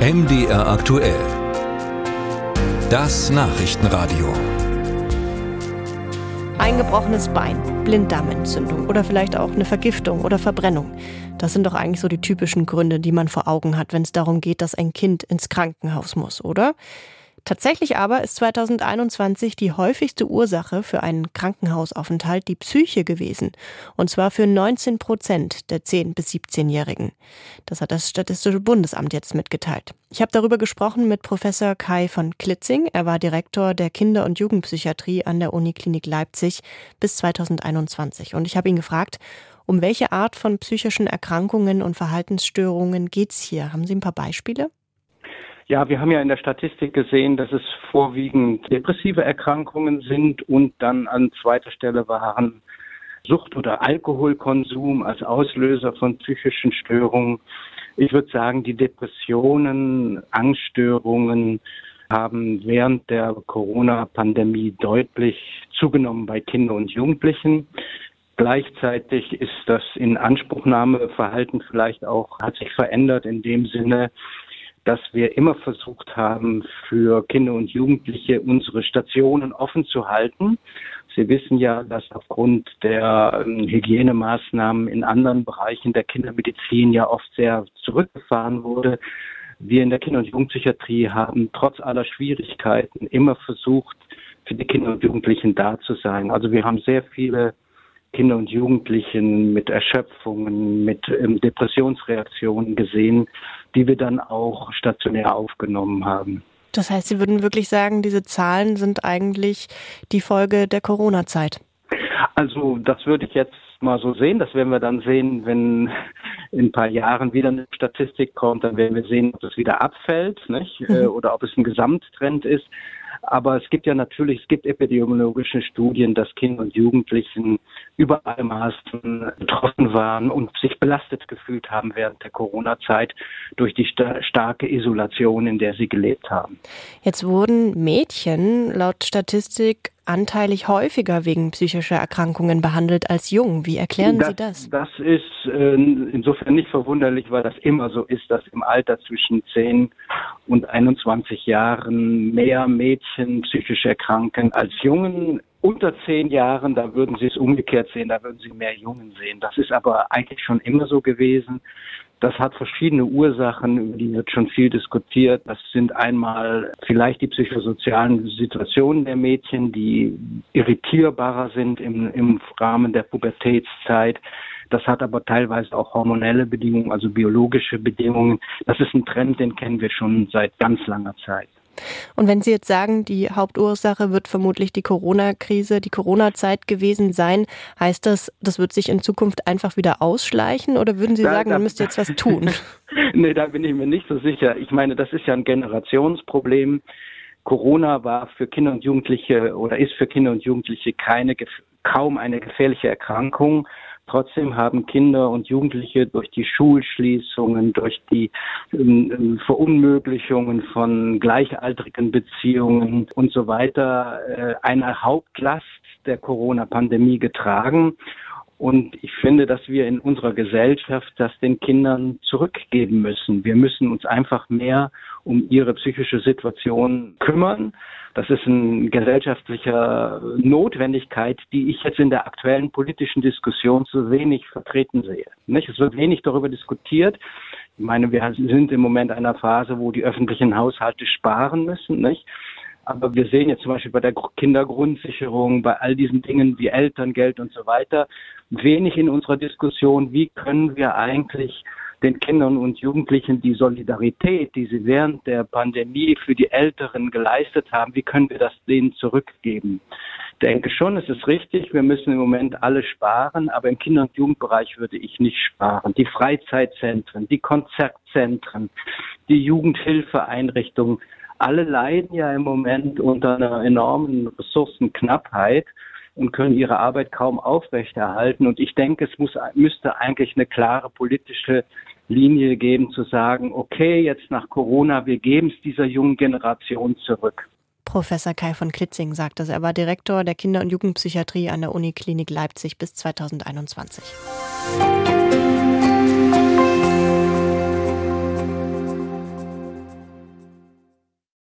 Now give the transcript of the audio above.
MDR aktuell. Das Nachrichtenradio. Ein gebrochenes Bein, Blinddarmentzündung oder vielleicht auch eine Vergiftung oder Verbrennung. Das sind doch eigentlich so die typischen Gründe, die man vor Augen hat, wenn es darum geht, dass ein Kind ins Krankenhaus muss, oder? Tatsächlich aber ist 2021 die häufigste Ursache für einen Krankenhausaufenthalt die Psyche gewesen. Und zwar für 19 Prozent der 10- bis 17-Jährigen. Das hat das Statistische Bundesamt jetzt mitgeteilt. Ich habe darüber gesprochen mit Professor Kai von Klitzing. Er war Direktor der Kinder- und Jugendpsychiatrie an der Uniklinik Leipzig bis 2021. Und ich habe ihn gefragt, um welche Art von psychischen Erkrankungen und Verhaltensstörungen geht es hier? Haben Sie ein paar Beispiele? Ja, wir haben ja in der Statistik gesehen, dass es vorwiegend depressive Erkrankungen sind und dann an zweiter Stelle waren Sucht- oder Alkoholkonsum als Auslöser von psychischen Störungen. Ich würde sagen, die Depressionen, Angststörungen haben während der Corona-Pandemie deutlich zugenommen bei Kindern und Jugendlichen. Gleichzeitig ist das Inanspruchnahmeverhalten vielleicht auch, hat sich verändert in dem Sinne, dass wir immer versucht haben, für Kinder und Jugendliche unsere Stationen offen zu halten. Sie wissen ja, dass aufgrund der ähm, Hygienemaßnahmen in anderen Bereichen der Kindermedizin ja oft sehr zurückgefahren wurde. Wir in der Kinder- und Jugendpsychiatrie haben trotz aller Schwierigkeiten immer versucht, für die Kinder und Jugendlichen da zu sein. Also wir haben sehr viele Kinder und Jugendlichen mit Erschöpfungen, mit ähm, Depressionsreaktionen gesehen, die wir dann auch stationär aufgenommen haben. Das heißt, Sie würden wirklich sagen, diese Zahlen sind eigentlich die Folge der Corona-Zeit? Also das würde ich jetzt mal so sehen. Das werden wir dann sehen, wenn in ein paar Jahren wieder eine Statistik kommt. Dann werden wir sehen, ob es wieder abfällt nicht? Mhm. oder ob es ein Gesamttrend ist. Aber es gibt ja natürlich, es gibt epidemiologische Studien, dass Kinder und Jugendlichen über alle Maßen betroffen waren und sich belastet gefühlt haben während der Corona-Zeit durch die sta starke Isolation, in der sie gelebt haben. Jetzt wurden Mädchen laut Statistik anteilig häufiger wegen psychischer Erkrankungen behandelt als jung. Wie erklären das, Sie das? Das ist äh, insofern nicht verwunderlich, weil das immer so ist, dass im Alter zwischen 10 und 21 Jahren mehr Mädchen psychisch erkranken als Jungen. Unter zehn Jahren, da würden Sie es umgekehrt sehen, da würden Sie mehr Jungen sehen. Das ist aber eigentlich schon immer so gewesen. Das hat verschiedene Ursachen, über die wird schon viel diskutiert. Das sind einmal vielleicht die psychosozialen Situationen der Mädchen, die irritierbarer sind im, im Rahmen der Pubertätszeit. Das hat aber teilweise auch hormonelle Bedingungen, also biologische Bedingungen. Das ist ein Trend, den kennen wir schon seit ganz langer Zeit. Und wenn Sie jetzt sagen, die Hauptursache wird vermutlich die Corona-Krise, die Corona-Zeit gewesen sein, heißt das, das wird sich in Zukunft einfach wieder ausschleichen oder würden Sie da, sagen, da, man müsste jetzt was tun? nee, da bin ich mir nicht so sicher. Ich meine, das ist ja ein Generationsproblem. Corona war für Kinder und Jugendliche oder ist für Kinder und Jugendliche keine, kaum eine gefährliche Erkrankung. Trotzdem haben Kinder und Jugendliche durch die Schulschließungen, durch die äh, Verunmöglichungen von gleichaltrigen Beziehungen und so weiter äh, eine Hauptlast der Corona-Pandemie getragen. Und ich finde, dass wir in unserer Gesellschaft das den Kindern zurückgeben müssen. Wir müssen uns einfach mehr um ihre psychische Situation kümmern. Das ist eine gesellschaftliche Notwendigkeit, die ich jetzt in der aktuellen politischen Diskussion zu wenig vertreten sehe. Nicht? Es wird wenig darüber diskutiert. Ich meine, wir sind im Moment in einer Phase, wo die öffentlichen Haushalte sparen müssen. Nicht? Aber wir sehen jetzt zum Beispiel bei der Kindergrundsicherung, bei all diesen Dingen wie Elterngeld und so weiter, wenig in unserer Diskussion, wie können wir eigentlich den Kindern und Jugendlichen die Solidarität, die sie während der Pandemie für die Älteren geleistet haben, wie können wir das denen zurückgeben? Ich denke schon, es ist richtig, wir müssen im Moment alle sparen, aber im Kinder- und Jugendbereich würde ich nicht sparen. Die Freizeitzentren, die Konzertzentren, die Jugendhilfeeinrichtungen, alle leiden ja im Moment unter einer enormen Ressourcenknappheit und können ihre Arbeit kaum aufrechterhalten. Und ich denke, es muss, müsste eigentlich eine klare politische Linie geben, zu sagen, okay, jetzt nach Corona, wir geben es dieser jungen Generation zurück. Professor Kai von Klitzing sagt das. Er war Direktor der Kinder- und Jugendpsychiatrie an der Uniklinik Leipzig bis 2021.